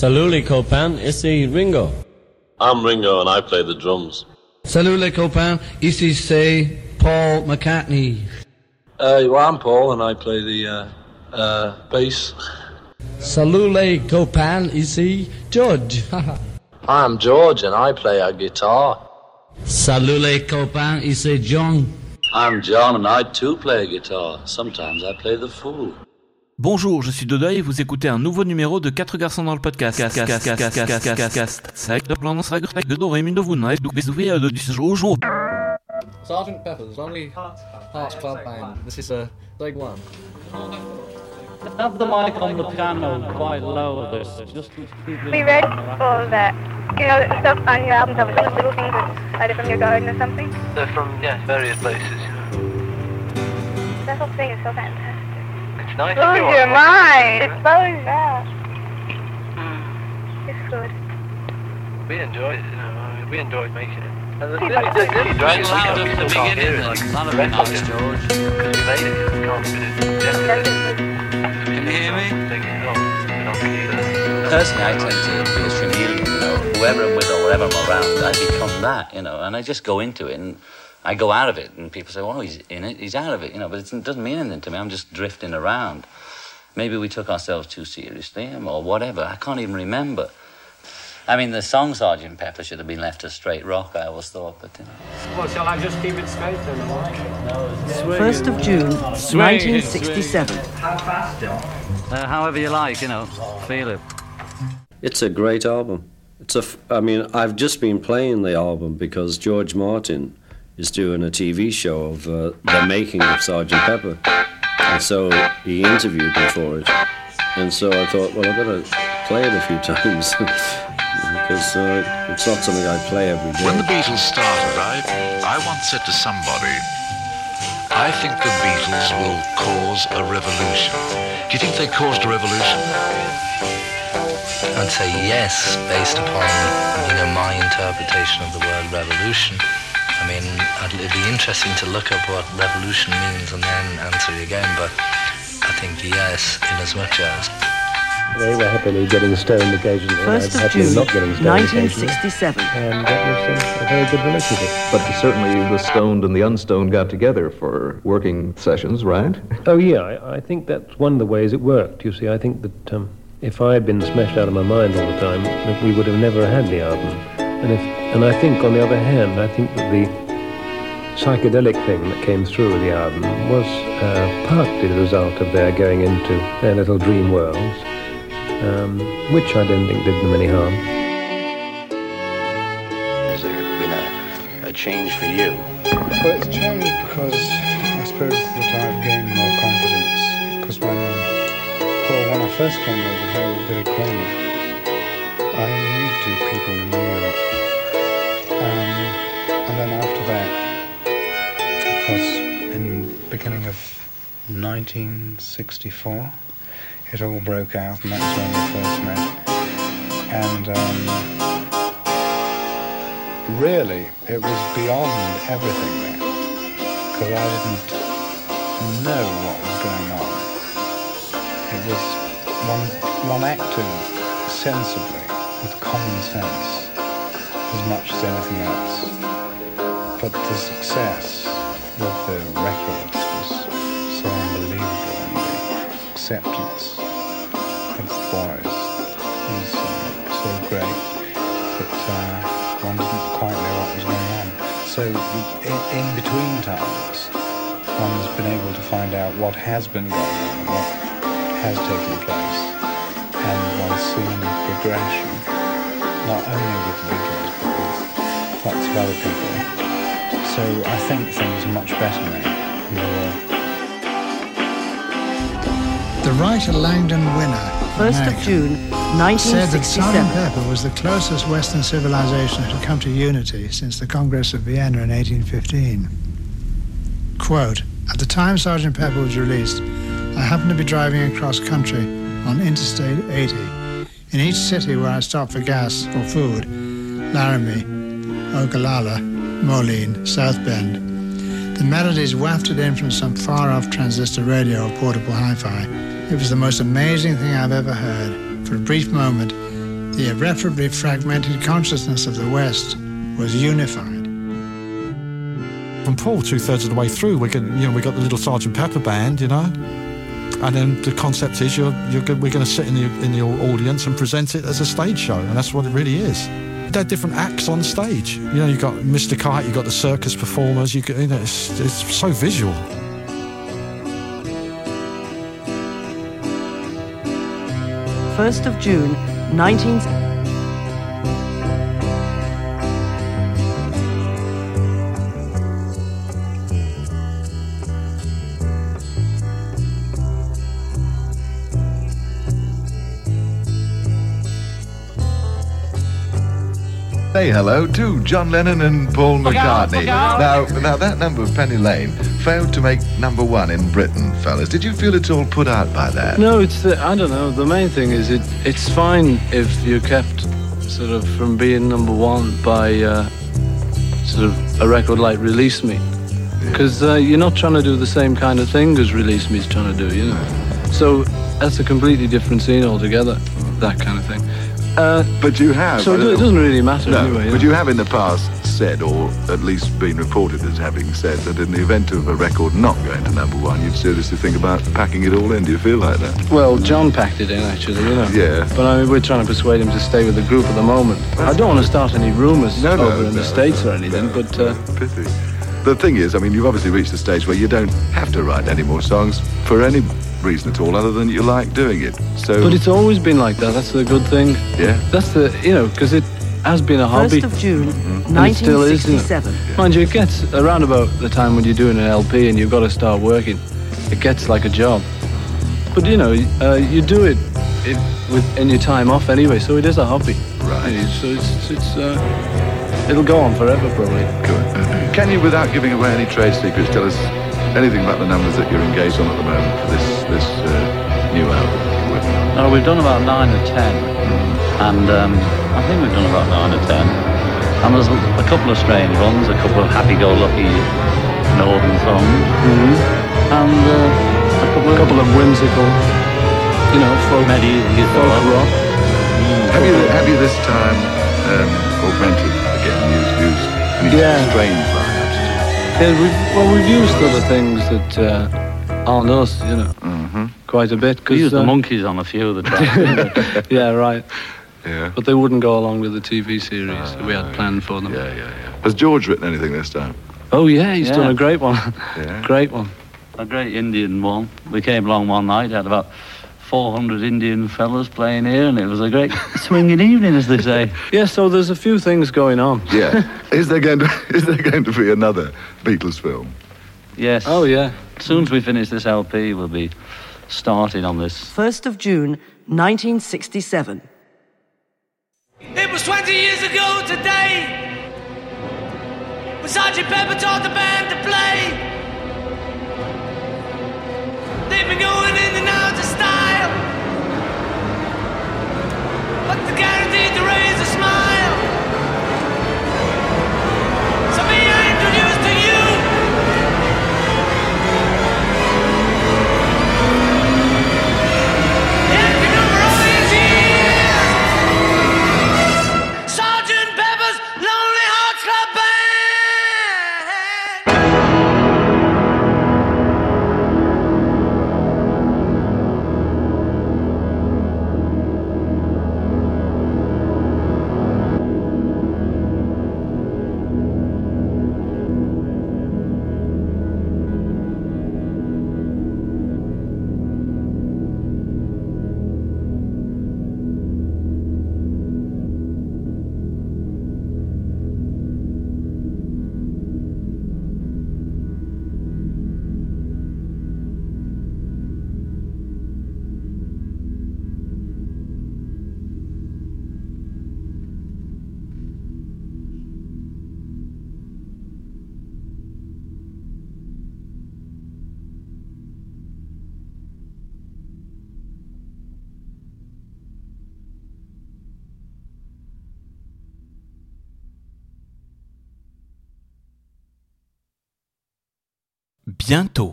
Salut Copan, copains, ici Ringo. I'm Ringo and I play the drums. Salut Copan, copains, ici c'est Paul McCartney. Uh, well, I'm Paul and I play the uh, uh, bass. Salut les copains, ici George. I'm George and I play a guitar. Salule Copan, copains, ici John. I'm John and I too play a guitar. Sometimes I play the fool. Bonjour, je suis Dodoy et vous écoutez un nouveau numéro de 4 garçons dans le podcast. Sergeant Pepper's Lonely Hearts Club Band. This is a big one. Have the mic on the piano quite low. This just Be ready for that. You know, the stuff on your album cover, those little things that either from your garden or something. They're from, yeah, various places. That whole thing is so fantastic. It's nice Blows oh, you your want. mind. It blows out. Hmm. It's good. We enjoyed it, you know, we enjoyed making it. And the Keep really, the really great Sound sound of the can't beginning, hear it, like, That'll the be nice. George. Because we made it, you can't fit it. That's Can you hear me? Thinking, oh, you know, key. Personally, I tend to be a chameleon, you know. Whoever I'm with or whatever I'm around, I become that, you know, and I just go into it and I go out of it. And people say, oh, he's in it, he's out of it, you know, but it doesn't mean anything to me. I'm just drifting around. Maybe we took ourselves too seriously or whatever. I can't even remember. I mean, the song Sergeant Pepper should have been left a straight rock, I always thought, but you know. Well, shall I just keep it straight then? 1st of June, 1967. Uh, however you like, you know, feel it. It's a great album. It's a. F- I mean, I've just been playing the album because George Martin is doing a TV show of uh, the making of Sergeant Pepper, and so he interviewed me for it. And so I thought, well, I've got to play it a few times because uh, it's not something I play every day. When the. Beatles started, I, I once said to somebody, I think the Beatles will cause a revolution. Do you think they caused a revolution? I'd say yes, based upon, you know, my interpretation of the word revolution. I mean, it'd be interesting to look up what revolution means and then answer you again, but I think yes, in as much as. They were happily getting stoned occasionally. 1st of happily June, not getting stoned occasionally. 1967. And that was a very good relationship. But certainly the stoned and the unstoned got together for working sessions, right? Oh yeah, I, I think that's one of the ways it worked. You see, I think that um, if I had been smashed out of my mind all the time, that we would have never had the album. And if, and I think, on the other hand, I think that the psychedelic thing that came through with the album was uh, partly the result of their going into their little dream worlds, um, which I don't think did them any harm. Has there been a, a change for you? Well, it's changed because I suppose that I've gained more confidence. Because when, well, when I first came over here with Billy Kramer, I of 1964, it all broke out, and that's when we first met. And um, really, it was beyond everything then, because I didn't know what was going on. It was one, one acted sensibly, with common sense, as much as anything else. But the success with the records acceptance of the boys was uh, so great that uh, one didn't quite know what was going on. So in, in between times, one's been able to find out what has been going on, what has taken place, and one's seen progression, not only with the Beatles, but with lots of other people. So I think things are much better now. The writer Langdon Winner, 1st of June, 1967, said that 1967. Sgt. Pepper was the closest Western civilization had come to unity since the Congress of Vienna in 1815. Quote, At the time Sergeant Pepper was released, I happened to be driving across country on Interstate 80. In each city where I stopped for gas or food, Laramie, Ogallala, Moline, South Bend, the melodies wafted in from some far-off transistor radio or portable hi-fi. It was the most amazing thing I've ever heard. For a brief moment, the irreparably fragmented consciousness of the West was unified. From Paul, two thirds of the way through, we get you know we got the little Sergeant Pepper band, you know, and then the concept is you're, you're we're going to sit in the in the audience and present it as a stage show, and that's what it really is. They're different acts on stage. You know, you've got Mr. Kite, you've got the circus performers. You, you know, it's, it's so visual. First of June, 19... Say hello to John Lennon and Paul Look out, McCartney. look out. Now, now that number of Penny Lane failed to make number one in Britain, fellas. Did you feel it's all put out by that? No, it's the, I don't know. The main thing is it. It's fine if you're kept sort of from being number one by uh, sort of a record like Release Me, because uh, you're not trying to do the same kind of thing as Release Me is trying to do, you know. So that's a completely different scene altogether. That kind of thing. Uh, but you have. So it it doesn't really matter No, anyway. but yeah. you have in the past said, or at least been reported as having said, that in the event of a record not going to number one, you'd seriously think about packing it all in. Do you feel like that? Well, John packed it in actually, you know. Yeah. But I mean, we're trying to persuade him to stay with the group at the moment. I don't want to start any rumours No, no, over in no, the states or anything, but uh, Pity. The thing is, I mean, you've obviously reached a stage where you don't have to write any more songs for any reason at all, other than you like doing it. So, but it's always been like that. That's the good thing. yeah. That's the you know because it has been a hobby. First of June, and it still is, 1967. Mind you, it gets around about the time when you're doing an LP and you've got to start working. It gets like a job. But you know, uh, you do it, it with in your time off anyway, so it is a hobby. Right. So it's it's uh, it'll go on forever probably. Good. Can you, without giving away any trade secrets, tell us anything about the numbers that you're engaged on at the moment for this this uh, new album you're working on? No, we've done about nine or ten, and um, I think we've done about nine or ten. And there's a couple of strange ones, a couple of happy-go-lucky northern songs, and uh, a couple of, couple of whimsical, you know, folk, medieval folk guitar. rock. Have you have you this time um, augmented again? Used used any Yeah. strange lineups? Yeah, we've, well, we've used other things that uh, aren't us, you know, Mm-hmm. quite a bit. We 'cause, used the uh, Monkees on a few of the tracks. yeah, right. Yeah. But they wouldn't go along with the TV series that we had planned for them. Yeah, yeah, yeah. Has George written anything this time? Oh yeah, he's Yeah. done a great one. Yeah. great one. a great Indian one. We came along one night, had about 400 Indian fellas playing here, and it was a great swinging evening, as they say. Yeah, so there's a few things going on. Yeah. is there going to is there going to be another Beatles film? Yes. Oh yeah. As soon as we finish this LP, we'll be starting on this. 1st of June, 1967. It was 20 years ago today. When Sergeant Pepper taught the Bientôt.